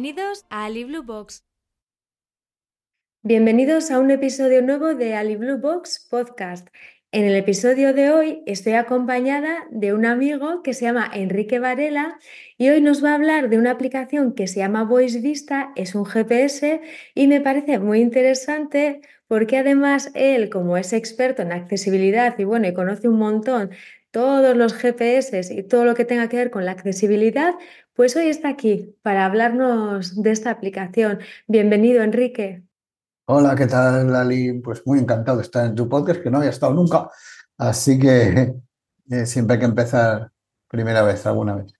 Bienvenidos a Ali. Bienvenidos a un episodio nuevo de Ali Podcast. En el episodio de hoy estoy acompañada de un amigo que se llama Enrique Varela y hoy nos va a hablar de una aplicación que se llama Voice Vista, es un GPS y me parece muy interesante porque además él, como es experto en accesibilidad y bueno, y conoce un montón todos los GPS y todo lo que tenga que ver con la accesibilidad, pues hoy está aquí para hablarnos de esta aplicación. Bienvenido, Enrique. Hola, ¿qué tal, Lali? Pues muy encantado de estar en tu podcast, que no había estado nunca, así que eh, siempre hay que empezar primera vez, alguna vez.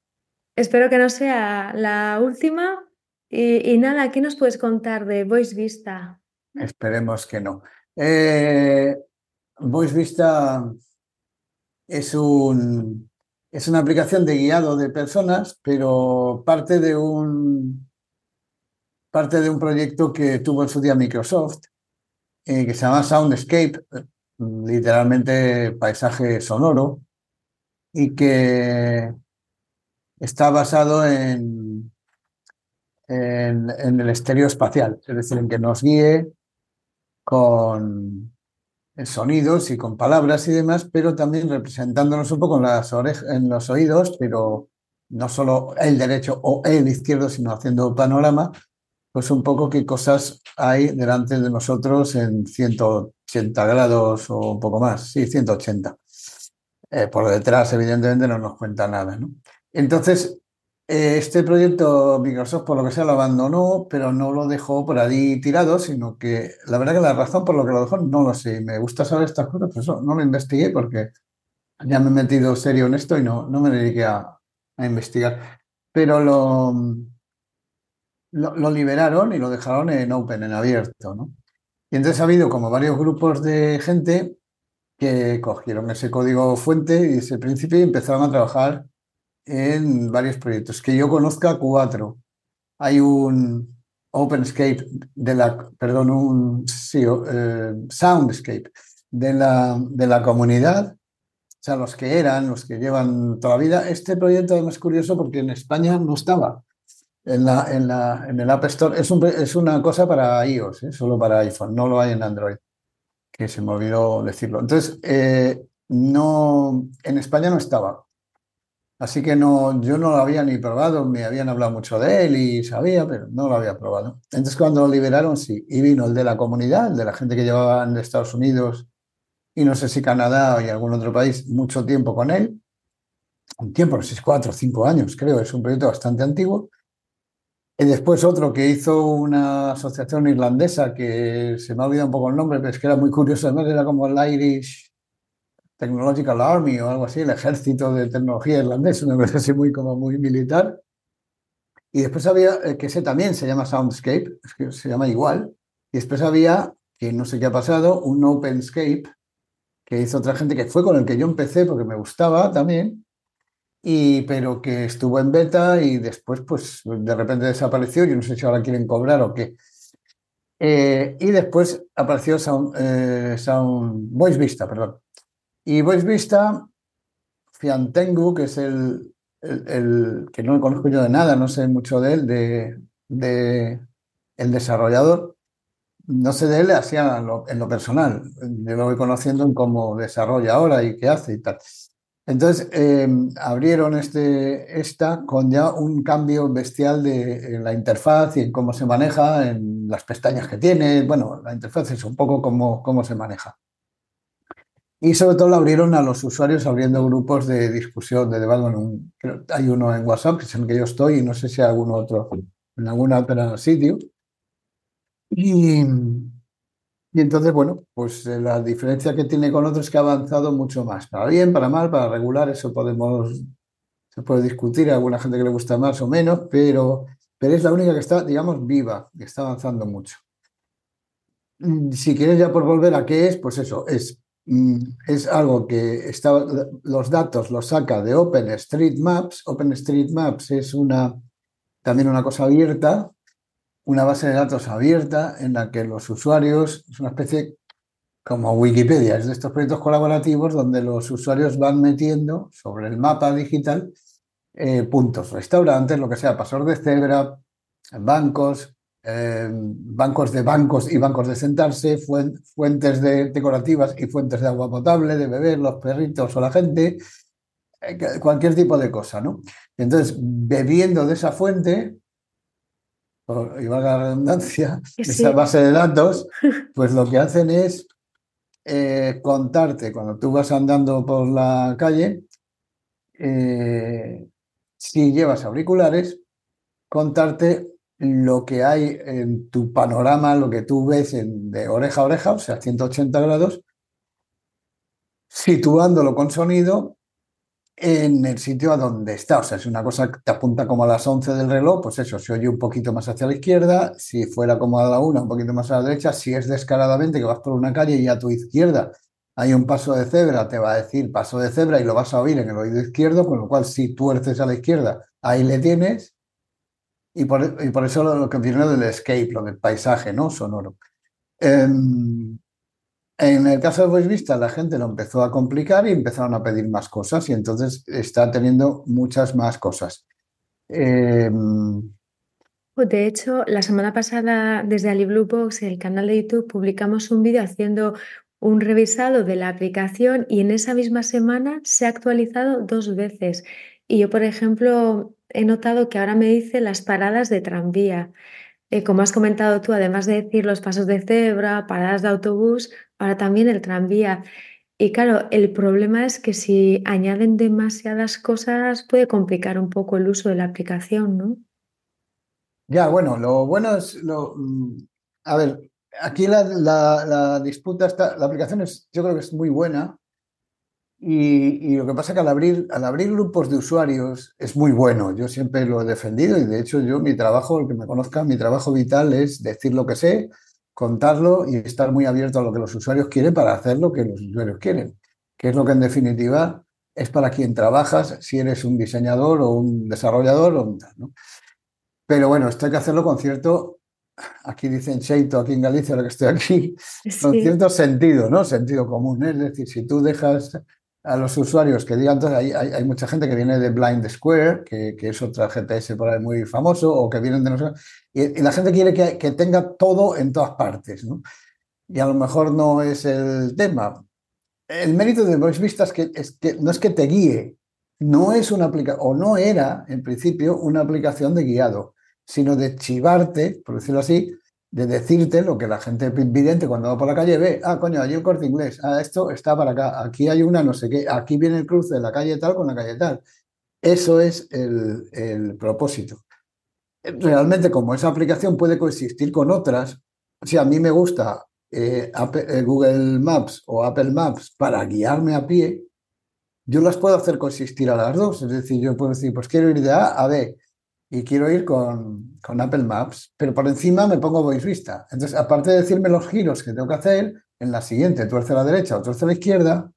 Espero que no sea la última. Y, nada, ¿qué nos puedes contar de Voice Vista? Esperemos que no. Eh, Voice Vista es un, es una aplicación de guiado de personas, pero parte de un, parte de un proyecto que tuvo en su día Microsoft, eh, que se llama Soundscape, literalmente paisaje sonoro, y que está basado en, en, en el estéreo espacial, es decir, en que nos guíe con, sonidos y con palabras y demás, pero también representándonos un poco en, en los oídos, pero no solo el derecho o el izquierdo, sino haciendo panorama, pues un poco qué cosas hay delante de nosotros en 180 grados o un poco más, sí, 180. Eh, por detrás, evidentemente, no nos cuenta nada. ¿no? Entonces, este proyecto Microsoft, por lo que sea, lo abandonó, pero no lo dejó por ahí tirado, sino que la verdad que la razón por lo que lo dejó no lo sé. Me gusta saber estas cosas, pero eso no lo investigué porque ya me he metido serio en esto y no, no me dediqué a, investigar. Pero lo, lo, liberaron y lo dejaron en open, en abierto, ¿no? Y entonces ha habido como varios grupos de gente que cogieron ese código fuente y ese principio y empezaron a trabajar en varios proyectos. Que yo conozca cuatro. Hay un OpenScape de la, perdón, un eh, Soundscape de la, de la comunidad, o sea, los que eran, los que llevan toda la vida. Este proyecto es curioso porque en España no estaba. En, la, en, la, en el App Store es, un, es una cosa para iOS, ¿eh? solo para iPhone, no lo hay en Android, que se me olvidó decirlo. Entonces, eh, no, en España no estaba. Así que no, yo no lo había ni probado, me habían hablado mucho de él y sabía, pero no lo había probado. Entonces cuando lo liberaron, sí, y vino el de la comunidad, el de la gente que llevaba en Estados Unidos y no sé si Canadá y algún otro país, mucho tiempo con él. Un tiempo, no sé si cuatro o cinco años, creo, es un proyecto bastante antiguo. Y después otro que hizo una asociación irlandesa que se me ha olvidado un poco el nombre, pero es que era muy curioso, además era como el Irish Technological Army o algo así, el ejército de tecnología irlandés, una cosa así muy como muy militar. Y después había, eh, que ese también se llama Soundscape, se llama igual. Y después había, que no sé qué ha pasado, un OpenScape que hizo otra gente, que fue con el que yo empecé porque me gustaba también, y, pero que estuvo en beta y después pues de repente desapareció, yo no sé si ahora quieren cobrar o qué. Eh, y después apareció Sound, eh, Sound Voice Vista, perdón. Y Voice Vista, Fiantengu, que es el, que no conozco yo de nada, no sé mucho de él, de, el desarrollador, no sé de él así en lo, personal, yo lo voy conociendo en cómo desarrolla ahora y qué hace y tal. Entonces, em, abrieron este, esta con ya un cambio bestial de en la interfaz y en cómo se maneja, en las pestañas que tiene. Bueno, la interfaz es un poco cómo, cómo se maneja. Y sobre todo lo abrieron a los usuarios abriendo grupos de discusión, de debate. hay uno en WhatsApp, que es en el que yo estoy, y no sé si hay algún otro en algún otro sitio. Y, y entonces, bueno, pues eh, la diferencia que tiene con otros es que ha avanzado mucho más. Para bien, para mal, para regular, eso podemos, se puede discutir. Hay alguna gente que le gusta más o menos, pero, pero es la única que está, digamos, viva, que está avanzando mucho. Mm, si quieres ya por volver a qué es, pues eso, es es algo que está, los datos los saca de OpenStreetMaps. OpenStreetMaps es una, también una cosa abierta, una base de datos abierta en la que los usuarios, es una especie como Wikipedia, es de estos proyectos colaborativos donde los usuarios van metiendo sobre el mapa digital eh, puntos, restaurantes, lo que sea, pasos de cebra, bancos, eh, bancos de bancos y bancos de sentarse, fuentes de, decorativas y fuentes de agua potable, de beber, los perritos o la gente, eh, cualquier tipo de cosa, ¿no? Entonces, bebiendo de esa fuente, y valga la redundancia, esa base de datos, pues lo que hacen es eh, contarte cuando tú vas andando por la calle, si llevas auriculares, contarte lo que hay en tu panorama, lo que tú ves de oreja a oreja, o sea, 180 grados, situándolo con sonido en el sitio a donde está. O sea, es una cosa te apunta como a las 11 del reloj, pues eso, se oye un poquito más hacia la izquierda, si fuera como a la 1, un poquito más a la derecha, si es descaradamente que vas por una calle y a tu izquierda hay un paso de cebra, te va a decir paso de cebra y lo vas a oír en el oído izquierdo, con lo cual si tuerces a la izquierda, ahí le tienes. Y por, eso lo, que viene del escape, lo del paisaje ¿no? sonoro. Em, en el caso de Voice Vista, la gente lo empezó a complicar y empezaron a pedir más cosas y entonces está teniendo muchas más cosas. Em, de hecho, la semana pasada desde Ali Blue Box, el canal de YouTube, publicamos un vídeo haciendo un revisado de la aplicación y en esa misma semana se ha actualizado dos veces. Y yo, por ejemplo, he notado que ahora me dice las paradas de tranvía. Eh, como has comentado tú, además de decir los pasos de cebra, paradas de autobús, ahora también el tranvía. Y claro, el problema es que si añaden demasiadas cosas puede complicar un poco el uso de la aplicación, ¿no? Ya, bueno, lo bueno es, lo, mm, a ver, aquí la, disputa está, la aplicación es, yo creo que es muy buena y, lo que pasa es que al abrir, al abrir grupos de usuarios es muy bueno. Yo siempre lo he defendido y de hecho yo mi trabajo, el que me conozca, mi trabajo vital es decir lo que sé, contarlo y estar muy abierto a lo que los usuarios quieren para hacer lo que los usuarios quieren, que es lo que en definitiva es para quien trabajas, si eres un diseñador o un desarrollador o un tal, ¿no? Pero bueno, esto hay que hacerlo con cierto aquí dicen Cheito, aquí en Galicia, ahora que estoy aquí, con cierto sentido, ¿no? Sentido común. Es decir, si tú dejas a los usuarios que digan, entonces hay, hay, mucha gente que viene de Blind Square, que, que, es otra GPS por ahí muy famoso, o que vienen de nosotros, y, la gente quiere que, que, tenga todo en todas partes. Y a lo mejor no es el tema. El mérito de Voice Vista es que, es que no es que te guíe, no es una aplicación, o no era en principio una aplicación de guiado sino de chivarte, por decirlo así, de decirte lo que la gente vidente cuando va por la calle ve, ah, coño, hay un corte inglés, ah, esto está para acá, aquí hay una no sé qué, aquí viene el cruce de la calle tal con la calle tal. Eso es el, propósito. Realmente, como esa aplicación puede coexistir con otras, si a mí me gusta eh, eh, Google Maps o Apple Maps para guiarme a pie, yo las puedo hacer coexistir a las dos. Es decir, yo puedo decir, pues quiero ir de A a B y quiero ir con, con, Apple Maps, pero por encima me pongo Voice Vista. Entonces, aparte de decirme los giros que tengo que hacer, en la siguiente tuerce a la derecha o tuerce a la izquierda,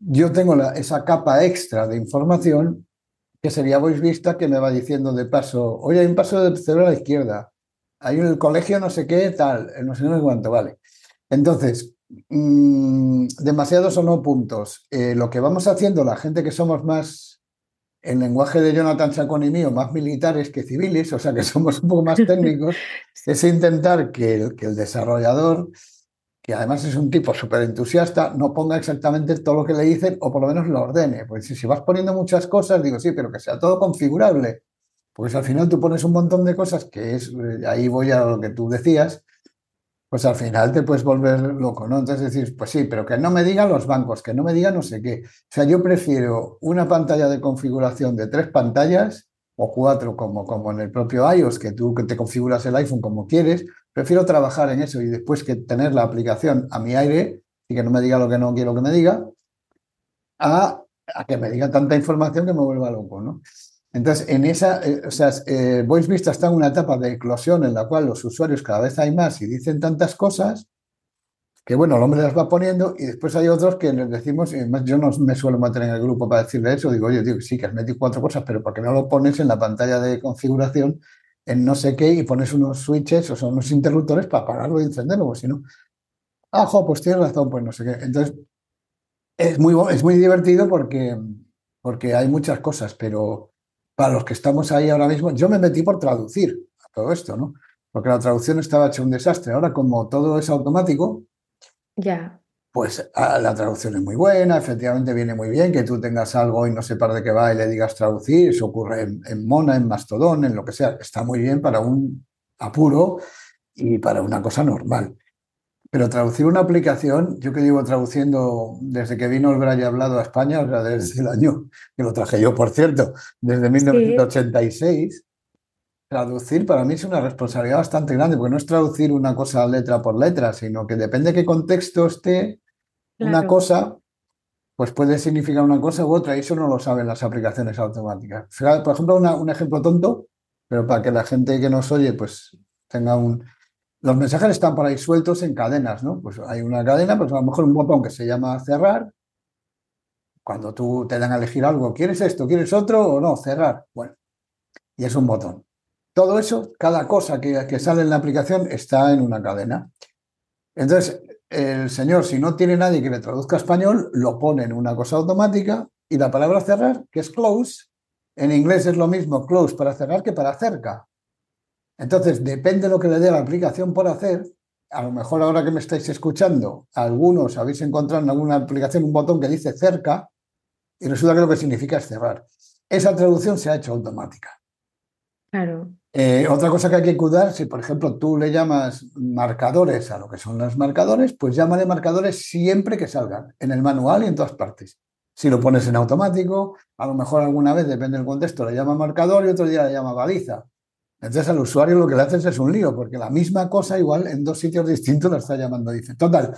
yo tengo la, esa capa extra de información que sería Voice Vista que me va diciendo de paso, oye, hay un paso de cero a la izquierda, hay un colegio no sé qué, tal, no sé cuánto, vale. Entonces, mmm, demasiados o no puntos. Eh, lo que vamos haciendo la gente que somos más el lenguaje de Jonathan Chacón y mío, más militares que civiles, o sea que somos un poco más técnicos, es intentar que el, que el desarrollador, que además es un tipo súper entusiasta, no ponga exactamente todo lo que le dicen o por lo menos lo ordene. Porque si, si vas poniendo muchas cosas, digo, sí, pero que sea todo configurable. Pues al final tú pones un montón de cosas, que es, eh, ahí voy a lo que tú decías, pues al final te puedes volver loco, ¿no? Entonces decir, pues sí, pero que no me digan los bancos, que no me digan no sé qué. O sea, yo prefiero una pantalla de configuración de tres pantallas o cuatro, como, como en el propio iOS, que tú que te configuras el iPhone como quieres. Prefiero trabajar en eso y después que tener la aplicación a mi aire y que no me diga lo que no quiero que me diga, a que me diga tanta información que me vuelva loco, ¿no? Entonces, en esa, eh, o sea, eh, Voice Vista está en una etapa de eclosión en la cual los usuarios cada vez hay más y dicen tantas cosas que, bueno, el hombre las va poniendo y después hay otros que les decimos, y además yo no me suelo meter en el grupo para decirle eso, digo, oye, digo, sí, que has metido cuatro cosas, pero ¿por qué no lo pones en la pantalla de configuración en no sé qué y pones unos switches o son unos interruptores para apagarlo y encenderlo? Pues si no, ah, pues tienes razón, pues no sé qué. Entonces, es muy, es muy divertido porque, porque hay muchas cosas, pero para los que estamos ahí ahora mismo, yo me metí por traducir. todo esto, ¿no? Porque la traducción estaba hecha un desastre. Ahora, como todo es automático, ya. Pues ah, la traducción es muy buena, efectivamente viene muy bien que tú tengas algo y no sepas de qué va y le digas traducir, eso ocurre en, en Mona, en Mastodon, en lo que sea, está muy bien para un apuro y para una cosa normal. Pero traducir una aplicación, yo que llevo traduciendo desde que vino el Braille hablado a España, o sea, desde el año que lo traje yo, por cierto, desde 1986, traducir para mí es una responsabilidad bastante grande, porque no es traducir una cosa letra por letra, sino que depende de qué contexto esté una cosa, pues puede significar una cosa u otra, y eso no lo saben las aplicaciones automáticas. Por ejemplo, un ejemplo tonto, pero para que la gente que nos oye, pues tenga un, los mensajes están por ahí sueltos en cadenas, ¿no? Pues hay una cadena, pues a lo mejor un botón que se llama cerrar. Cuando tú te dan a elegir algo, ¿quieres esto? ¿Quieres otro? O no, cerrar. Bueno, y es un botón. Todo eso, cada cosa que, que sale en la aplicación está en una cadena. Entonces, el señor, si no tiene nadie que le traduzca español, lo pone en una cosa automática y la palabra cerrar, que es close, en inglés es lo mismo close para cerrar que para cerca. Entonces, depende de lo que le dé la aplicación por hacer. A lo mejor ahora que me estáis escuchando, algunos habéis encontrado en alguna aplicación un botón que dice cerca y resulta que lo que significa es cerrar. Esa traducción se ha hecho automática. Claro. Eh, otra cosa que hay que cuidar, si por ejemplo tú le llamas marcadores a lo que son los marcadores, pues llámale marcadores siempre que salgan, en el manual y en todas partes. Si lo pones en automático, a lo mejor alguna vez, depende del contexto, le llama marcador y otro día le llama baliza. Entonces al usuario lo que le haces es un lío, porque la misma cosa igual en dos sitios distintos la está llamando dice. Total,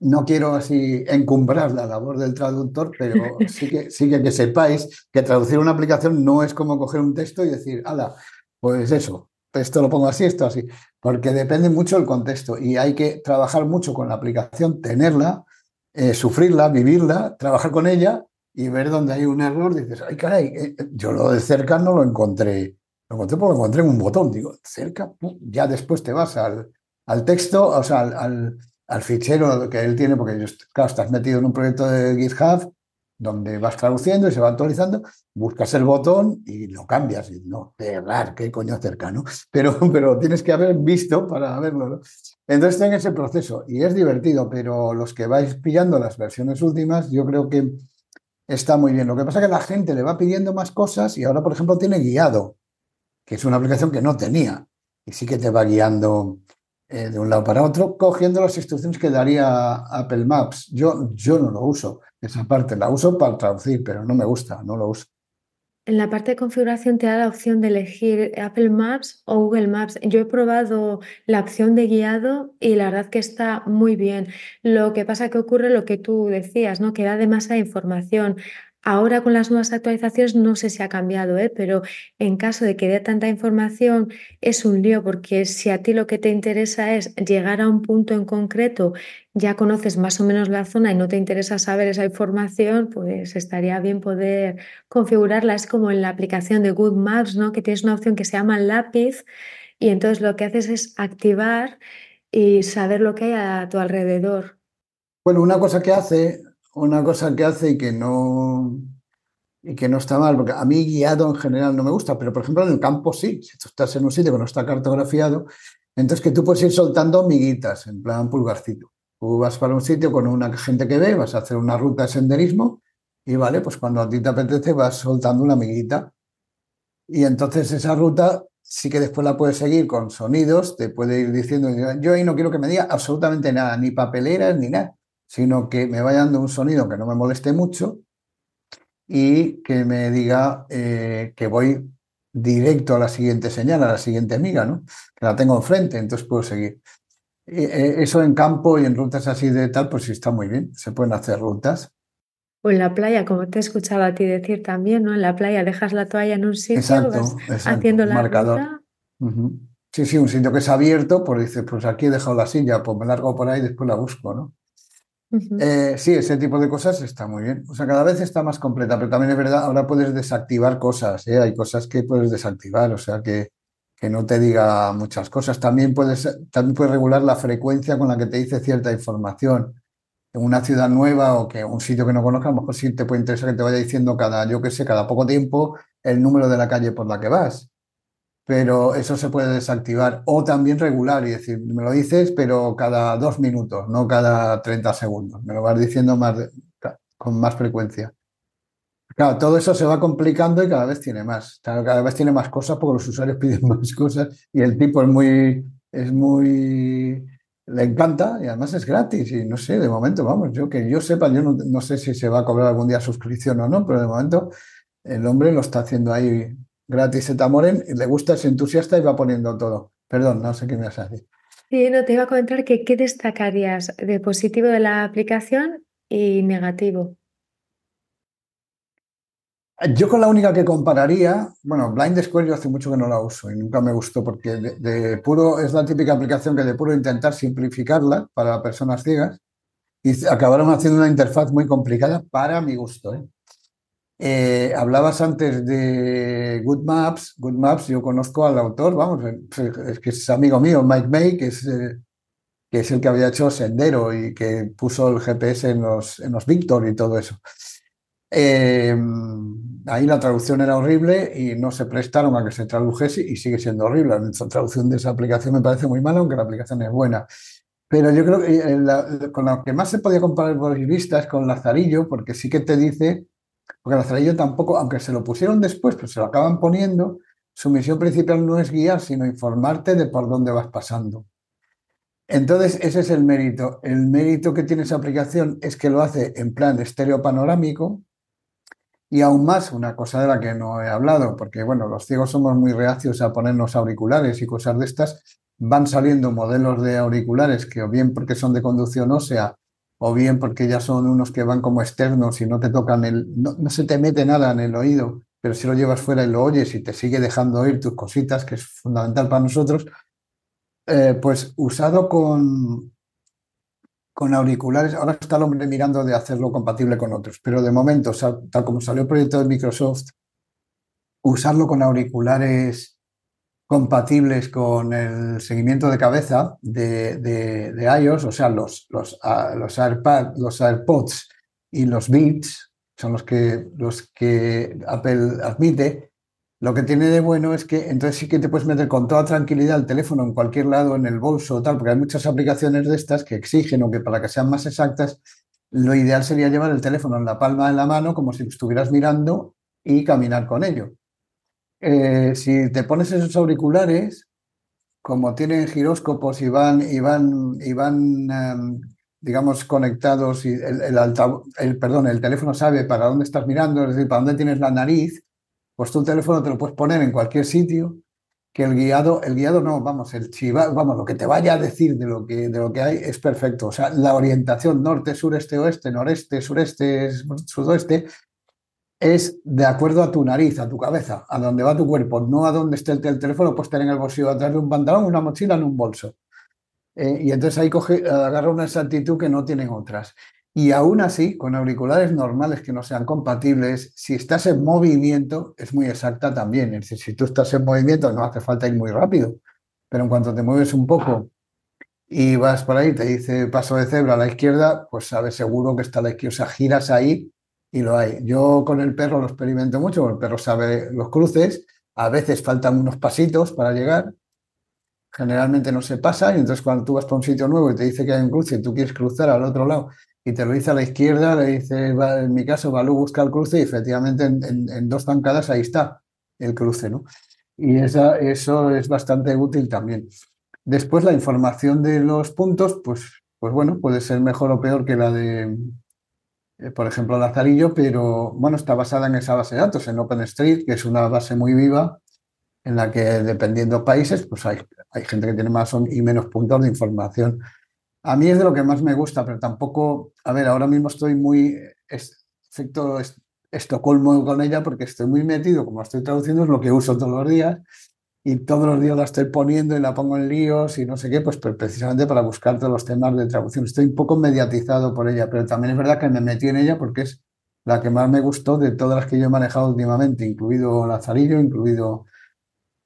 no quiero así encumbrar la labor del traductor, pero sí que, sí que, que sepáis que traducir una aplicación no es como coger un texto y decir, ala, pues eso, esto lo pongo así, esto así, porque depende mucho del contexto y hay que trabajar mucho con la aplicación, tenerla, eh, sufrirla, vivirla, trabajar con ella y ver dónde hay un error. Dices, ay, caray, eh, yo lo de cerca no lo encontré lo encontré porque lo encontré en un botón. Digo, cerca, ya después te vas al, al texto, o sea, al, al, fichero que él tiene, porque claro, estás metido en un proyecto de GitHub donde vas traduciendo y se va actualizando, buscas el botón y lo cambias. Y no, cerrar, qué coño cercano. Pero, pero tienes que haber visto para verlo. ¿no? Entonces en ese proceso y es divertido, pero los que vais pillando las versiones últimas, yo creo que está muy bien. Lo que pasa es que la gente le va pidiendo más cosas y ahora, por ejemplo, tiene guiado que es una aplicación que no tenía y sí que te va guiando eh, de un lado para otro, cogiendo las instrucciones que daría Apple Maps. Yo, yo no lo uso, esa parte la uso para traducir, pero no me gusta, no lo uso. En la parte de configuración te da la opción de elegir Apple Maps o Google Maps. Yo he probado la opción de guiado y la verdad que está muy bien. Lo que pasa que ocurre lo que tú decías, ¿no? Que da demasiada información. Ahora con las nuevas actualizaciones no sé si ha cambiado, ¿eh? pero en caso de que dé tanta información es un lío porque si a ti lo que te interesa es llegar a un punto en concreto, ya conoces más o menos la zona y no te interesa saber esa información, pues estaría bien poder configurarla. Es como en la aplicación de Good Maps, ¿no? que tienes una opción que se llama lápiz y entonces lo que haces es activar y saber lo que hay a tu alrededor. Bueno, una cosa que hace una cosa que hace y que no y que no está mal, porque a mí guiado en general no me gusta, pero por ejemplo en el campo sí, si tú estás en un sitio que no está cartografiado, entonces que tú puedes ir soltando miguitas, en plan pulgarcito. Tú vas para un sitio con una gente que ve, vas a hacer una ruta de senderismo y vale, pues cuando a ti te apetece vas soltando una miguita. Y entonces esa ruta sí que después la puedes seguir con sonidos, te puede ir diciendo, yo ahí no quiero que me diga absolutamente nada, ni papeleras ni nada sino que me vaya dando un sonido que no me moleste mucho y que me diga eh, que voy directo a la siguiente señal, a la siguiente miga, ¿no? Que la tengo enfrente, entonces puedo seguir. Eh, eso en campo y en rutas así de tal, pues sí está muy bien, se pueden hacer rutas. O en la playa, como te he escuchado a ti decir también, ¿no? En la playa dejas la toalla en un sitio, exacto, haciendo la marcador. Sí, sí, un sitio que es abierto, pues dices, pues aquí he dejado la silla, pues me largo por ahí y después la busco, ¿no? Eh, sí, ese tipo de cosas está muy bien. O sea, cada vez está más completa, pero también es verdad, ahora puedes desactivar cosas, ¿eh? hay cosas que puedes desactivar, o sea, que, que no te diga muchas cosas. También puedes, también puedes regular la frecuencia con la que te dice cierta información. En una ciudad nueva o que un sitio que no conozcas, a lo mejor sí te puede interesar que te vaya diciendo cada, yo qué sé, cada poco tiempo el número de la calle por la que vas. Pero eso se puede desactivar o también regular y decir, me lo dices, pero cada dos minutos, no cada 30 segundos. Me lo vas diciendo más con más frecuencia. Claro, todo eso se va complicando y cada vez tiene más. Cada vez tiene más cosas porque los usuarios piden más cosas y el tipo es muy, es muy, le encanta y además es gratis. Y no sé, de momento, vamos, yo que yo sepa, yo no, no sé si se va a cobrar algún día suscripción o no, pero de momento el hombre lo está haciendo ahí gratis Etamoren, le gusta, es entusiasta y va poniendo todo. Perdón, no sé qué me vas a decir. Sí, no, te iba a comentar que qué destacarías de positivo de la aplicación y negativo. Yo con la única que compararía, bueno, Blind Square yo hace mucho que no la uso y nunca me gustó porque de, puro es la típica aplicación que de puro intentar simplificarla para personas ciegas y acabaron haciendo una interfaz muy complicada para mi gusto. ¿eh? Eh, hablabas antes de Good Maps. Good Maps, yo conozco al autor, vamos, es que es amigo mío, Mike May, que es, eh, que es el que había hecho Sendero y que puso el GPS en los, en los Victor y todo eso. Eh, ahí la traducción era horrible y no se prestaron a que se tradujese y sigue siendo horrible. La traducción de esa aplicación me parece muy mala, aunque la aplicación es buena. Pero yo creo que con lo que más se podía comparar por es con Lazarillo, porque sí que te dice porque Lazarillo tampoco, aunque se lo pusieron después, pues se lo acaban poniendo, su misión principal no es guiar, sino informarte de por dónde vas pasando. Entonces, ese es el mérito. El mérito que tiene esa aplicación es que lo hace en plan estéreo panorámico y aún más, una cosa de la que no he hablado, porque bueno, los ciegos somos muy reacios a ponernos auriculares y cosas de estas, van saliendo modelos de auriculares que o bien porque son de conducción ósea o bien porque ya son unos que van como externos y no te tocan el, no, se te mete nada en el oído, pero si lo llevas fuera y lo oyes y te sigue dejando oír tus cositas, que es fundamental para nosotros, eh, pues usado con, con auriculares, ahora está el hombre mirando de hacerlo compatible con otros, pero de momento, tal como salió el proyecto de Microsoft, usarlo con auriculares compatibles con el seguimiento de cabeza de, de, iOS, o sea, los, los, ah, los AirPods y los Beats, son los que, los que Apple admite, lo que tiene de bueno es que entonces sí que te puedes meter con toda tranquilidad el teléfono en cualquier lado, en el bolso o tal, porque hay muchas aplicaciones de estas que exigen o que para que sean más exactas, lo ideal sería llevar el teléfono en la palma de la mano como si estuvieras mirando y caminar con ello. Eh, si te pones esos auriculares, como tienen giróscopos y van, y van, y van em, digamos, conectados y el, el, perdón, el teléfono sabe para dónde estás mirando, es decir, para dónde tienes la nariz, pues tu teléfono te lo puedes poner en cualquier sitio, que el guiado, el guiado no, vamos, el chiva, vamos, lo que te vaya a decir de lo que, de lo que hay es perfecto. O sea, la orientación norte, sureste, oeste, noreste, sureste, sudoeste, es de acuerdo a tu nariz, a tu cabeza, a dónde va tu cuerpo, no a dónde esté el, teléfono, pues tener en el bolsillo atrás de un pantalón, una mochila, en un bolso. Eh, y entonces ahí agarra una exactitud que no tienen otras. Y aún así, con auriculares normales que no sean compatibles, si estás en movimiento, es muy exacta también. Es decir, si tú estás en movimiento, no hace falta ir muy rápido, pero en cuanto te mueves un poco y vas por ahí, te dice paso de cebra a la izquierda, pues sabes seguro que está la izquierda. O sea, giras ahí y lo hay. Yo con el perro lo experimento mucho, el perro sabe los cruces, a veces faltan unos pasitos para llegar, generalmente no se pasa, y entonces cuando tú vas para un sitio nuevo y te dice que hay un cruce y tú quieres cruzar al otro lado y te lo dice a la izquierda, le dice, en mi caso, Balú busca el cruce y efectivamente en, dos zancadas ahí está el cruce, ¿no? Y esa, eso es bastante útil también. Después la información de los puntos, pues, pues bueno, puede ser mejor o peor que la de, eh, por ejemplo, Lazarillo, pero bueno, está basada en esa base de datos, en OpenStreet, que es una base muy viva en la que dependiendo países, pues hay, hay gente que tiene más y menos puntos de información. A mí es de lo que más me gusta, pero tampoco, a ver, ahora mismo estoy muy efecto Estocolmo con ella porque estoy muy metido, como estoy traduciendo, es lo que uso todos los días y todos los días la estoy poniendo y la pongo en líos y no sé qué, pues, pues, precisamente para buscar todos los temas de traducción. Estoy un poco mediatizado por ella, pero también es verdad que me metí en ella porque es la que más me gustó de todas las que yo he manejado últimamente, incluido Lazarillo, incluido,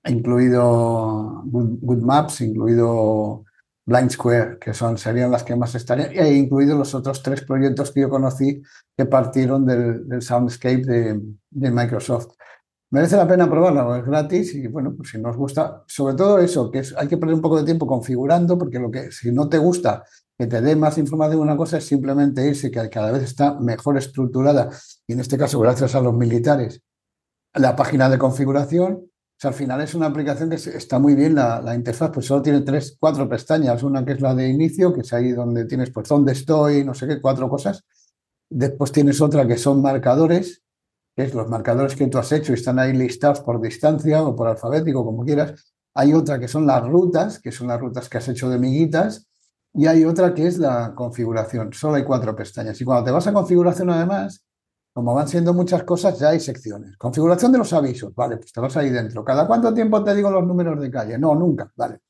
incluido Good, Maps, incluido Blind Square, que son, serían las que más estarían, e incluido los otros tres proyectos que yo conocí que partieron del, Soundscape de, de Microsoft. Merece la pena probarla, es gratis y bueno, pues si nos gusta, sobre todo eso, que es, hay que perder un poco de tiempo configurando, porque lo que si no te gusta que te dé más información una cosa es simplemente irse, que cada vez está mejor estructurada, y en este caso gracias a los militares, la página de configuración. O sea, al final es una aplicación que está muy bien la, la, interfaz, pues solo tiene tres, cuatro pestañas. Una que es la de inicio, que es ahí donde tienes, pues, dónde estoy, no sé qué, cuatro cosas. Después tienes otra que son marcadores, los marcadores que tú has hecho y están ahí listados por distancia o por alfabético, como quieras. Hay otra que son las rutas, que son las rutas que has hecho de miguitas. Y hay otra que es la configuración. Solo hay cuatro pestañas. Y cuando te vas a configuración, además, como van siendo muchas cosas, ya hay secciones. Configuración de los avisos. Vale, pues te vas ahí dentro. ¿Cada cuánto tiempo te digo los números de calle? No, nunca. Vale.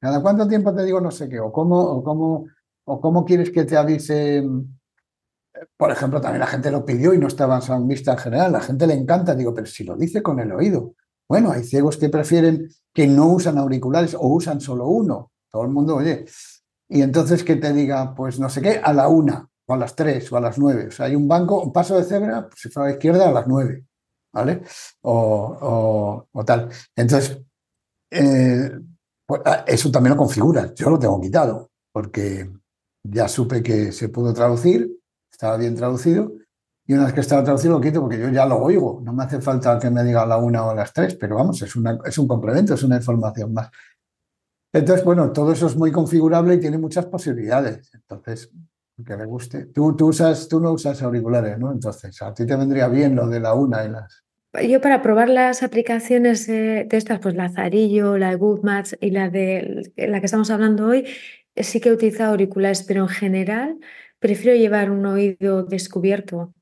¿Cada cuánto tiempo te digo no sé qué? ¿O cómo, o cómo, o cómo quieres que te avise? Por ejemplo, también la gente lo pidió y no estaba en vista en general. La gente le encanta. Digo, pero si lo dice con el oído. Bueno, hay ciegos que prefieren que no usan auriculares o usan solo uno. Todo el mundo, oye, y entonces que te diga, pues no sé qué, a la una, o a las tres, o a las nueve. O sea, hay un banco, un paso de cebra, pues, si fuera a la izquierda, a las nueve, ¿vale? O, o, tal. Entonces, eh, pues, ah, eso también lo configura. Yo lo tengo quitado, porque ya supe que se pudo traducir, estaba bien traducido, y una vez que estaba traducido lo quito porque yo ya lo oigo. No me hace falta que me diga a la una o a las tres, pero vamos, es, una, es un complemento, es una información más. Entonces, bueno, todo eso es muy configurable y tiene muchas posibilidades. Entonces, que me guste. Tú, tú, usas, tú no usas auriculares, ¿no? Entonces, a ti te vendría bien lo de la una y las... Yo para probar las aplicaciones de estas, pues Lazarillo, la de Goodmatch y la de la que estamos hablando hoy, sí que he utilizado auriculares, pero en general prefiero llevar un oído descubierto.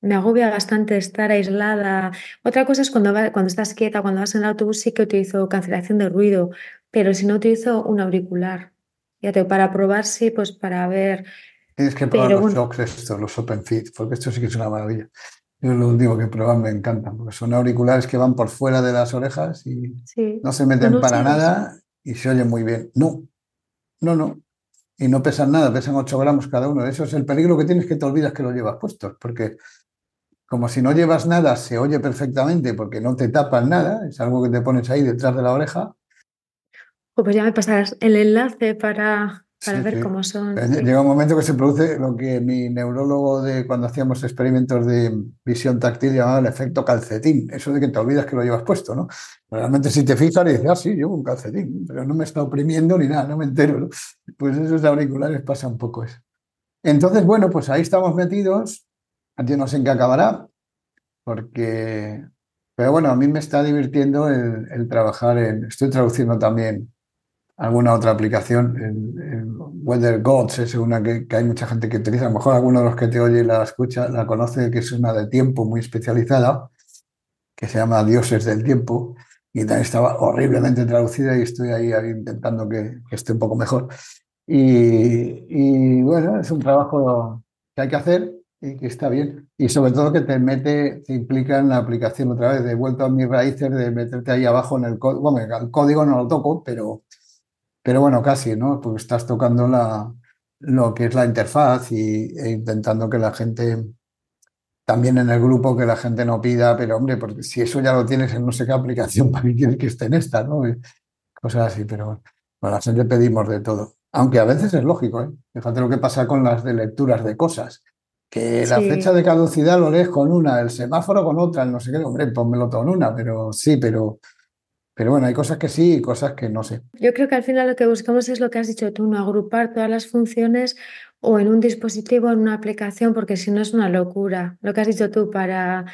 Me agobia bastante estar aislada. Otra cosa es cuando, cuando estás quieta, cuando vas en el autobús, sí que utilizo cancelación de ruido, pero si no utilizo un auricular. Ya tengo, para probar, sí, pues para ver. Tienes que probar los bueno. estos, los Open Fit, porque esto sí que es una maravilla. Yo lo único que prueban me encantan, porque son auriculares que van por fuera de las orejas y no se meten para nada y se oyen muy bien. No, no, no. Y no pesan nada, pesan 8 gramos cada uno. Eso es el peligro que tienes que te olvidas que lo llevas puestos, porque como si no llevas nada, se oye perfectamente porque no te tapan nada, es algo que te pones ahí detrás de la oreja pues ya me pasarás el enlace para, para ver cómo son. Llega un momento que se produce lo que mi neurólogo de cuando hacíamos experimentos de visión táctil llamaba el efecto calcetín. Eso de que te olvidas que lo llevas puesto, ¿no? Realmente si te fijas y dices, ah, sí, llevo un calcetín, pero no me está oprimiendo ni nada, no me entero. ¿no? Pues esos auriculares pasa un poco eso. Entonces, bueno, pues ahí estamos metidos. Yo no sé en qué acabará, porque... Pero bueno, a mí me está divirtiendo el, el trabajar en... Estoy traduciendo también alguna otra aplicación. El, Weather Gods es una que, hay mucha gente que utiliza. A lo mejor alguno de los que te oye y la escucha la conoce, que es una de tiempo muy especializada, que se llama Dioses del Tiempo. Y también estaba horriblemente traducida y estoy ahí, intentando que, esté un poco mejor. Y, y, bueno, es un trabajo que hay que hacer y que está bien. Y sobre todo que te mete, te implica en la aplicación otra vez, de vuelta a mis raíces, de meterte ahí abajo en el código. Bueno, el código no lo toco, pero, pero bueno, casi, ¿no? Porque estás tocando la, lo que es la interfaz y, e intentando que la gente, también en el grupo, que la gente no pida, pero hombre, porque si eso ya lo tienes en no sé qué aplicación, ¿para qué quieres que esté en esta, ¿no? cosas así, pero bueno, la gente pedimos de todo. Aunque a veces es lógico, ¿eh? Fíjate lo que pasa con las de lecturas de cosas. Que la fecha de caducidad lo lees con una, el semáforo con otra, el no sé qué, hombre, ponmelo todo en una, pero sí, pero pero bueno, hay cosas que sí y cosas que no sé. Yo creo que al final lo que buscamos es lo que has dicho tú, no agrupar todas las funciones o en un dispositivo, en una aplicación, porque si no es una locura. Lo que has dicho tú, para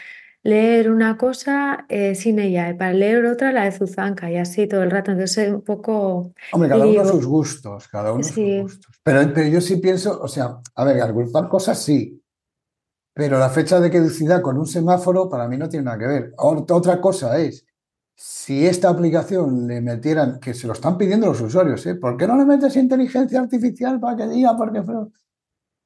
leer una cosa eh, sin ella y para leer otra la de Zuzanca y así todo el rato. Entonces un poco... Hombre, cada uno sus gustos, cada uno sus gustos. Pero, pero yo sí pienso, o sea, a ver, agrupar cosas sí, pero la fecha de caducidad con un semáforo para mí no tiene nada que ver. Otra cosa es si esta aplicación le metieran, que se lo están pidiendo los usuarios, ¿eh? ¿por qué no le metes inteligencia artificial para que diga por qué?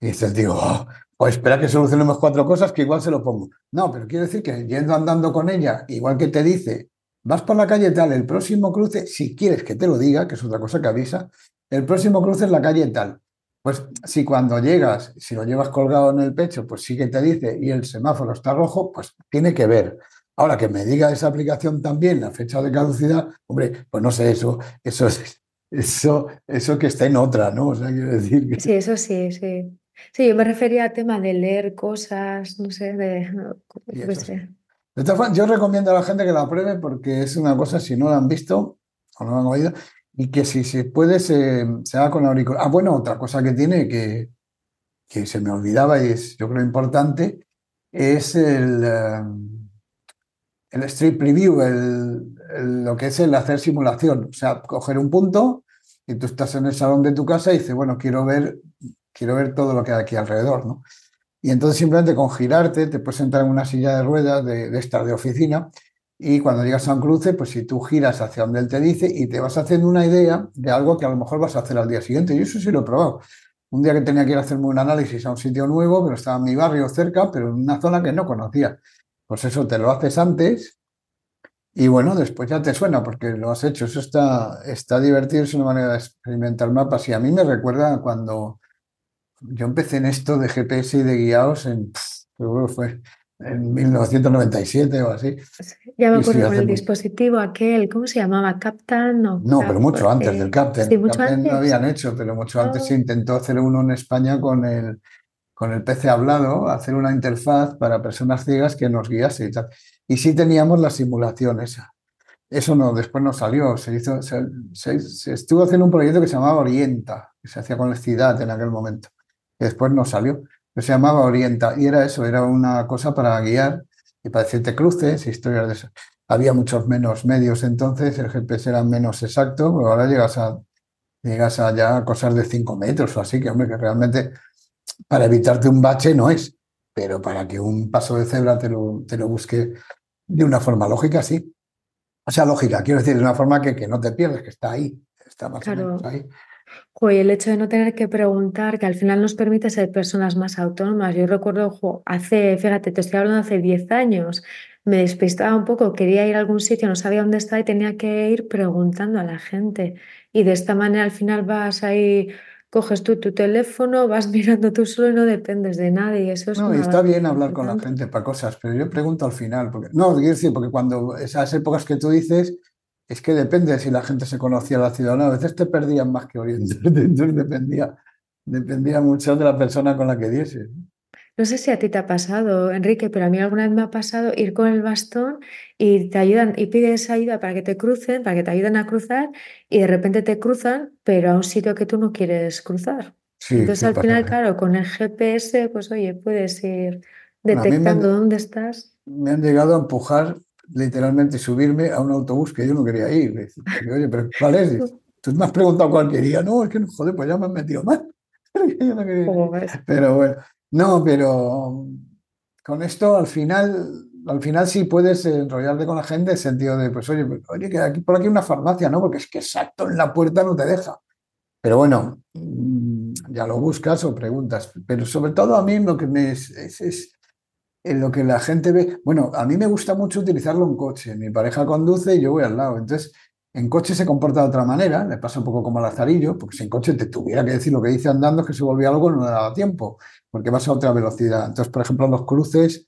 Y dices, digo, oh, pues espera que solucionemos cuatro cosas que igual se lo pongo. No, pero quiero decir que yendo andando con ella, igual que te dice, vas por la calle tal, el próximo cruce, si quieres que te lo diga, que es otra cosa que avisa, el próximo cruce es la calle tal. Pues si cuando llegas, si lo llevas colgado en el pecho, pues sí que te dice y el semáforo está rojo, pues tiene que ver. Ahora que me diga esa aplicación también la fecha de caducidad, hombre, pues no sé, eso, eso, eso, eso que está en otra, ¿no? O sea, quiero decir que... Sí, eso sí, sí. Sí, yo me refería al tema de leer cosas, no sé, de... yo recomiendo a la gente que la pruebe porque es una cosa, si no la han visto o no la han oído, y que si se puede se, haga con auricular. Ah, bueno, otra cosa que tiene que, que se me olvidaba y es yo creo importante, es el... Eh, el Street Preview, el, lo que es el hacer simulación. O sea, coger un punto y tú estás en el salón de tu casa y dices, bueno, quiero ver, quiero ver todo lo que hay aquí alrededor, ¿no? Y entonces simplemente con girarte te puedes entrar en una silla de ruedas de, de de oficina y cuando llegas a un cruce, pues si tú giras hacia donde él te dice y te vas haciendo una idea de algo que a lo mejor vas a hacer al día siguiente. Y eso sí lo he probado. Un día que tenía que ir a hacerme un análisis a un sitio nuevo, pero estaba en mi barrio cerca, pero en una zona que no conocía. Pues eso te lo haces antes y bueno, después ya te suena porque lo has hecho. Eso está, está divertido, es una manera de experimentar mapas. Y a mí me recuerda cuando yo empecé en esto de GPS y de guiados en, fue en 1997 o así. Ya me acuerdo con el dispositivo aquel, ¿cómo se llamaba? ¿Captain? No, no pero mucho antes del Captain. Sí, mucho antes. no habían hecho, pero mucho antes se oh. intentó hacer uno en España con el con el PC hablado, hacer una interfaz para personas ciegas que nos guiase y tal. Y sí teníamos la simulación esa. Eso no, después no salió. Se, hizo, se, estuvo haciendo un proyecto que se llamaba Orienta, que se hacía con la ciudad en aquel momento. Después no salió. Se llamaba Orienta. Y era eso, era una cosa para guiar y para decirte cruces, historias de eso. Había muchos menos medios entonces, el GPS era menos exacto, pero ahora llegas a, llegas a ya cosas de 5 metros o así, que hombre, que realmente para evitarte un bache no es, pero para que un paso de cebra te lo, te lo busque de una forma lógica, sí. O sea, lógica, quiero decir, de una forma que, que no te pierdes, que está ahí, está más o menos ahí. Y el hecho de no tener que preguntar, que al final nos permite ser personas más autónomas. Yo recuerdo, hace, fíjate, te estoy hablando hace 10 años, me despistaba un poco, quería ir a algún sitio, no sabía dónde estaba y tenía que ir preguntando a la gente. Y de esta manera al final vas ahí coges tú tu teléfono, vas mirando tú solo y no dependes de nadie. Eso es no, y está bien hablar con la gente para cosas, pero yo pregunto al final, porque no, quiero decir, porque cuando esas épocas que tú dices, es que depende si la gente se conocía la ciudad o no. A veces te perdían más que orientarte, entonces dependía, dependía mucho de la persona con la que dieses. No sé si a ti te ha pasado, Enrique, pero a mí alguna vez me ha pasado ir con el bastón y te ayudan y pides ayuda para que te crucen, para que te ayuden a cruzar y de repente te cruzan, pero a un sitio que tú no quieres cruzar. Entonces al final, claro, con el GPS, pues oye, puedes ir detectando dónde estás. Me han llegado a empujar literalmente subirme a un autobús que yo no quería ir. oye, pero ¿cuál es? Tú me has preguntado cuál quería. No, es que no, joder, pues ya me han metido mal. Pero bueno, no, pero con esto al final, al final sí puedes enrollarte con la gente en el sentido de, pues oye, pues, oye, que aquí, por aquí una farmacia, ¿no? Porque es que exacto en la puerta no te deja. Pero bueno, mm, ya lo buscas o preguntas. Pero sobre todo a mí lo que me es, es, lo que la gente ve. Bueno, a mí me gusta mucho utilizarlo en coche. Mi pareja conduce y yo voy al lado. Entonces, en coche se comporta de otra manera, le pasa un poco como al azarillo, porque si en coche te tuviera que decir lo que dice andando es que se volvía algo no le daba tiempo porque vas a otra velocidad. Entonces, por ejemplo, los cruces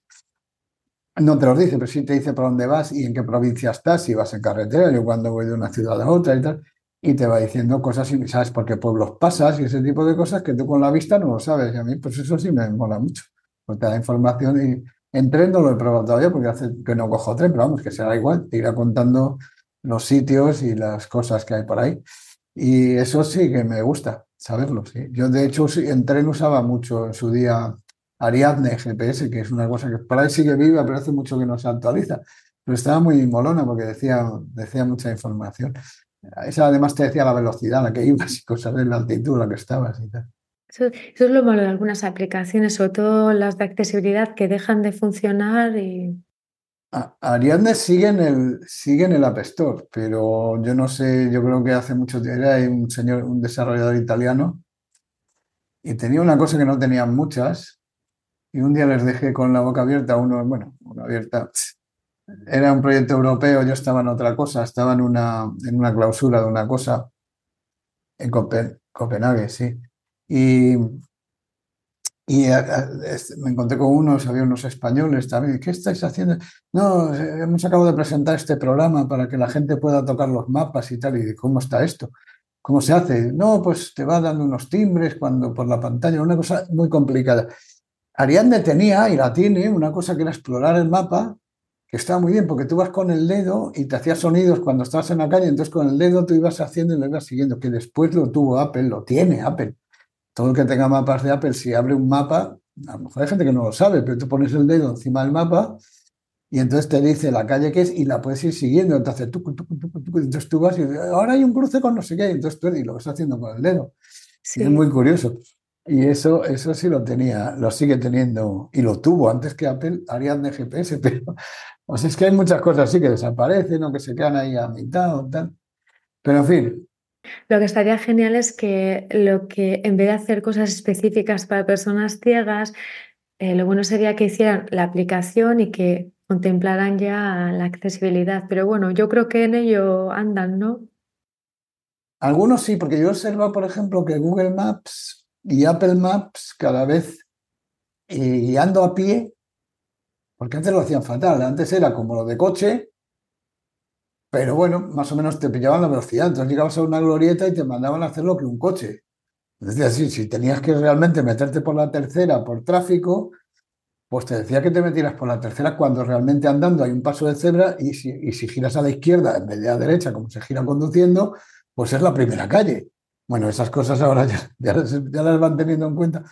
no te los dice, pero sí te dice por dónde vas y en qué provincia estás, si vas en carretera, yo cuando voy de una ciudad a otra y tal, y te va diciendo cosas y sabes por qué pueblos pasas y ese tipo de cosas que tú con la vista no lo sabes. Y a mí, pues eso sí me mola mucho, porque da información y en tren no lo he probado todavía porque hace que no cojo tren, pero vamos, que será igual, te irá contando los sitios y las cosas que hay por ahí. Y eso sí que me gusta saberlo, sí. Yo, de hecho, en tren usaba mucho en su día Ariadne GPS, que es una cosa que por ahí sí que vive, pero hace mucho que no se actualiza. Pero estaba muy molona porque decía, decía mucha información. Esa además te decía la velocidad a la que ibas y cosas de la altitud a la que estabas y. Eso, eso, es lo malo de algunas aplicaciones, sobre todo las de accesibilidad que dejan de funcionar y Ariadne sigue en el, sigue en el App pero yo no sé, yo creo que hace mucho tiempo era un señor, un desarrollador italiano, y tenía una cosa que no tenían muchas, y un día les dejé con la boca abierta, uno, bueno, una abierta. Era un proyecto europeo, yo estaba en otra cosa, estaba en una, en una clausura de una cosa en Copenhague, sí. Y Y me encontré con unos, había unos españoles también. ¿Qué estáis haciendo? No, hemos acabado de presentar este programa para que la gente pueda tocar los mapas y tal. ¿Y cómo está esto? ¿Cómo se hace? No, pues te va dando unos timbres cuando por la pantalla, una cosa muy complicada. Ariadne tenía y la tiene una cosa que era explorar el mapa, que estaba muy bien, porque tú vas con el dedo y te hacías sonidos cuando estabas en la calle, entonces con el dedo tú ibas haciendo y lo ibas siguiendo, que después lo tuvo Apple, lo tiene Apple todo el que tenga mapas de Apple, si abre un mapa, a lo mejor hay gente que no lo sabe, pero tú pones el dedo encima del mapa y entonces te dice la calle que es y la puedes ir siguiendo. Entonces tú, entonces tú vas y ahora hay un cruce con no sé qué, entonces tú y lo vas haciendo con el dedo. es muy curioso. Y eso, eso sí lo tenía, lo sigue teniendo y lo tuvo antes que Apple harían de GPS, pero o sea, es que hay muchas cosas así que desaparecen o que se quedan ahí a mitad o tal. Pero en fin, lo que estaría genial es que lo que en vez de hacer cosas específicas para personas ciegas, eh, lo bueno sería que hicieran la aplicación y que contemplaran ya la accesibilidad. Pero bueno, yo creo que en ello andan, ¿no? Algunos sí, porque yo observo, por ejemplo, que Google Maps y Apple Maps cada vez y ando a pie, porque antes lo hacían fatal, antes era como lo de coche, pero bueno, más o menos te pillaban la velocidad. Entonces llegabas a una glorieta y te mandaban a hacer lo que un coche. Decía así, si tenías que realmente meterte por la tercera por tráfico, pues te decía que te metieras por la tercera cuando realmente andando hay un paso de cebra y si, y si giras a la izquierda en vez de a la derecha, como se gira conduciendo, pues es la primera calle. Bueno, esas cosas ahora ya, las van teniendo en cuenta.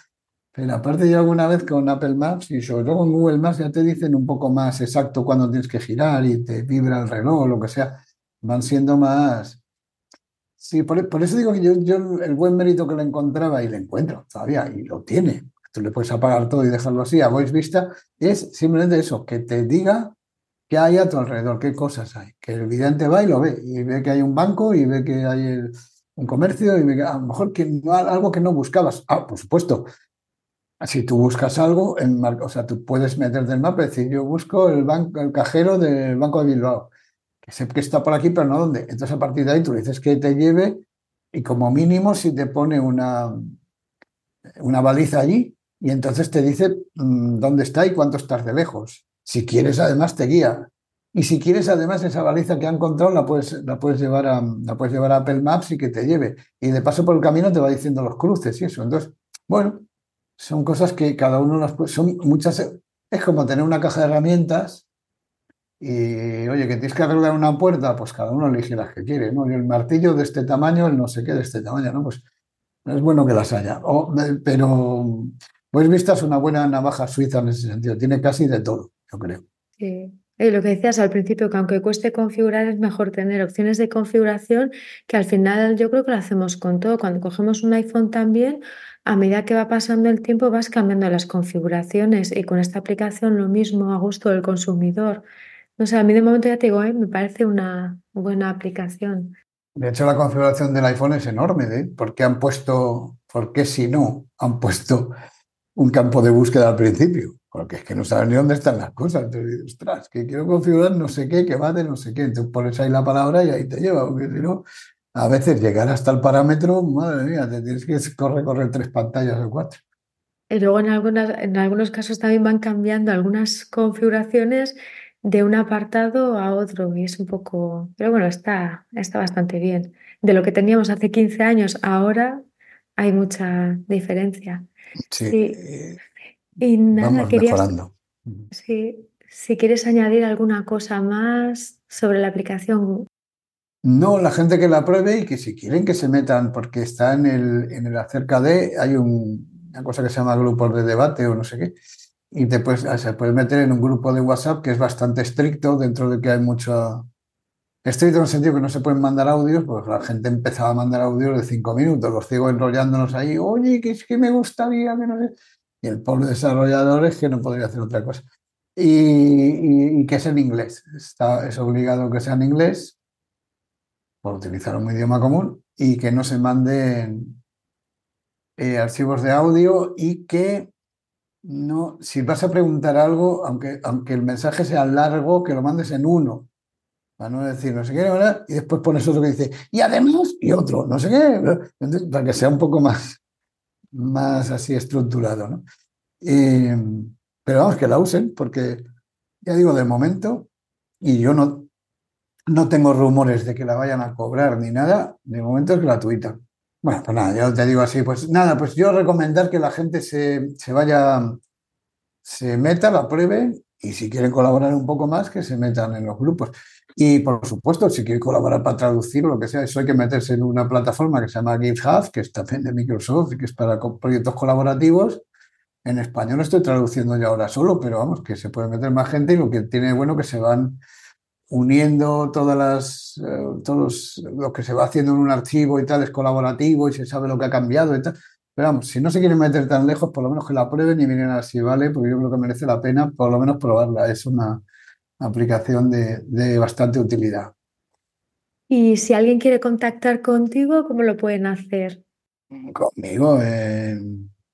Pero aparte yo alguna vez con Apple Maps y sobre todo con Google Maps ya te dicen un poco más exacto cuándo tienes que girar y te vibra el reloj o lo que sea. Van siendo más... Sí, por, eso digo que yo, yo, el buen mérito que le encontraba y le encuentro todavía y lo tiene. Tú le puedes apagar todo y dejarlo así a voice vista. Es simplemente eso, que te diga qué hay a tu alrededor, qué cosas hay. Que el vidente va y lo ve y ve que hay un banco y ve que hay un comercio y ve que a lo mejor que no, algo que no buscabas. Ah, por supuesto, si tú buscas algo, en, o sea, tú puedes meterte el mapa y decir, yo busco el, banco, el cajero del Banco de Bilbao, que sé que está por aquí, pero no dónde. Entonces, a partir de ahí, tú le dices que te lleve y como mínimo si te pone una, una baliza allí y entonces te dice mm, dónde está y cuánto estás de lejos. Si quieres, además, te guía. Y si quieres, además, esa baliza que ha encontrado la puedes, la puedes, llevar, a, la puedes llevar a Apple Maps y que te lleve. Y de paso por el camino te va diciendo los cruces y eso. Entonces, bueno, son cosas que cada uno las son muchas es como tener una caja de herramientas y oye que tienes que arreglar una puerta pues cada uno elige las que quiere no y el martillo de este tamaño el no sé qué de este tamaño no pues es bueno que las haya. Pero pues vista es una buena navaja suiza en ese sentido tiene casi de todo yo creo. Sí. Y lo que decías al principio, que aunque cueste configurar, es mejor tener opciones de configuración, que al final yo creo que lo hacemos con todo. Cuando cogemos un iPhone también, a medida que va pasando el tiempo vas cambiando las configuraciones y con esta aplicación lo mismo a gusto del consumidor. No sé, a mí de momento ya te digo, ¿eh? me parece una buena aplicación. De hecho, la configuración del iPhone es enorme, ¿eh? porque han puesto, porque si no, han puesto un campo de búsqueda al principio, porque es que no saben ni dónde están las cosas. Entonces, ostras, que quiero configurar no sé qué, que va de no sé qué. Entonces pones ahí la palabra y ahí te lleva, porque si no, a veces llegar hasta el parámetro, madre mía, te tienes que correr, correr tres pantallas o cuatro. Y luego en, algunas, en algunos casos también van cambiando algunas configuraciones de un apartado a otro y es un poco, pero bueno, está, está bastante bien. De lo que teníamos hace 15 años, ahora hay mucha diferencia. Sí. Y nada, querías, sí, si quieres añadir alguna cosa más sobre la aplicación no, la gente que la pruebe y que si quieren que se metan, porque está en el, en el acerca de, hay una cosa que se llama grupos de debate o no sé qué, y te puedes, se puede meter en un grupo de WhatsApp que es bastante estricto, dentro de que hay mucho... Estricto en el sentido que no se pueden mandar audios, pues la gente empezaba a mandar audios de cinco minutos, los sigo enrollándonos ahí, oye, que es que me gustaría, que no sé. Y el pobre desarrollador es que no podría hacer otra cosa. Y, y que es en inglés, Está, es obligado que sea en inglés, por utilizar un idioma común y que no se manden eh, archivos de audio y que no, si vas a preguntar algo, aunque, aunque el mensaje sea largo, que lo mandes en uno. Para no decir no sé qué, y después pones otro que dice, y además, y otro, no sé qué, para que sea un poco más, más así estructurado, ¿no? pero vamos, que la usen, porque ya digo, de momento, y yo no, no tengo rumores de que la vayan a cobrar ni nada, de momento es gratuita. Bueno, pues nada, yo te digo así, pues nada, pues yo recomendar que la gente se, se vaya, se meta, la pruebe y si quieren colaborar un poco más, que se metan en los grupos. Y por supuesto, si quieren colaborar para traducir o lo que sea, eso hay que meterse en una plataforma que se llama GitHub, que es también de Microsoft y que es para proyectos colaborativos. En español estoy traduciendo ya ahora solo, pero vamos, que se puede meter más gente y lo que tiene bueno que se van uniendo todas las, eh, todos lo que se va haciendo en un archivo y tal es colaborativo y se sabe lo que ha cambiado y tal. Pero vamos, si no se quieren meter tan lejos, por lo menos que la prueben y miren así, ¿vale? Porque yo creo que merece la pena por lo menos probarla. Es una aplicación de, bastante utilidad. Y si alguien quiere contactar contigo, ¿cómo lo pueden hacer? Conmigo, eh,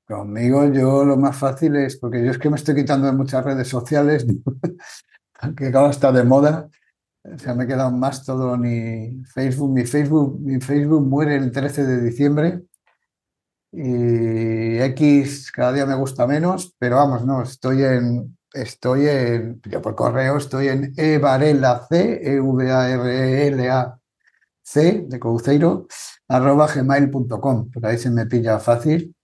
conmigo yo lo más fácil es, porque yo es que me estoy quitando de muchas redes sociales, que ahora está de moda, o sea, me he quedado más todo ni Facebook, mi Facebook, mi Facebook muere el 13 de diciembre y X cada día me gusta menos, pero vamos, no, estoy en, estoy en, yo por correo estoy en evarela c, e v a r e l a c de Cruzeiro, arroba gmail.com, por ahí se me pilla fácil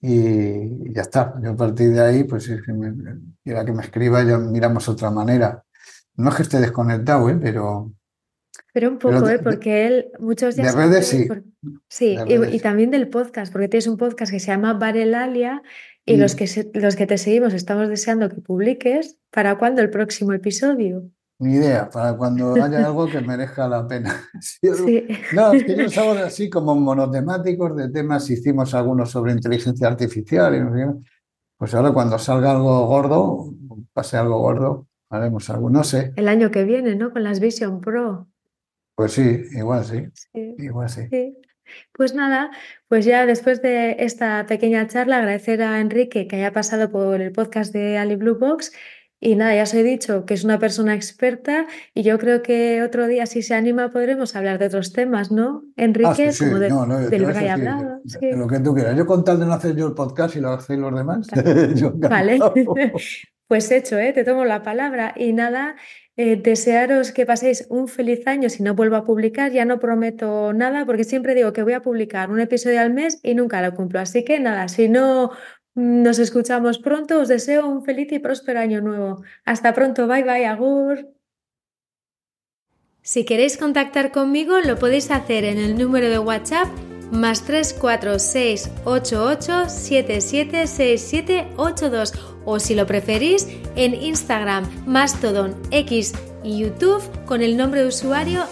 y ya está. Yo a partir de ahí, pues es que me, que me escriba ya miramos otra manera. No es que esté desconectado, ¿eh? pero... Pero un poco, ¿eh? porque él muchos días... De redes sí. Sí, y, también del podcast, porque tienes un podcast que se llama Varelalia y los, mm. que los que te seguimos estamos deseando que publiques. ¿Para cuándo el próximo episodio? Ni idea, para cuando haya algo que merezca la pena. Sí. No, es que yo somos así como monotemáticos de temas, hicimos algunos sobre inteligencia artificial y no sé Pues ahora cuando salga algo gordo, pase algo gordo, haremos algo, no sé. El año que viene, ¿no? Con las Vision Pro. Pues sí, igual sí. Igual sí. Pues nada, pues ya después de esta pequeña charla, agradecer a Enrique que haya pasado por el podcast de Ali Blue Box. Y nada, ya os he dicho que es una persona experta y yo creo que otro día, si se anima, podremos hablar de otros temas, ¿no? Enrique, ah, como de, lo que haya hablado. lo que tú quieras. Yo con tal de no hacer yo el podcast y lo hacen los demás. vale. pues hecho, ¿eh? te tomo la palabra. Y nada, eh, desearos que paséis un feliz año. Si no vuelvo a publicar, ya no prometo nada, porque siempre digo que voy a publicar un episodio al mes y nunca lo cumplo. Así que nada, si no nos escuchamos pronto, os deseo un feliz y próspero año nuevo. Hasta pronto, bye bye, agur. Si queréis contactar conmigo, lo podéis hacer en el número de WhatsApp más 346 88 776782 o si lo preferís en Instagram, Mastodon, X y YouTube con el nombre de usuario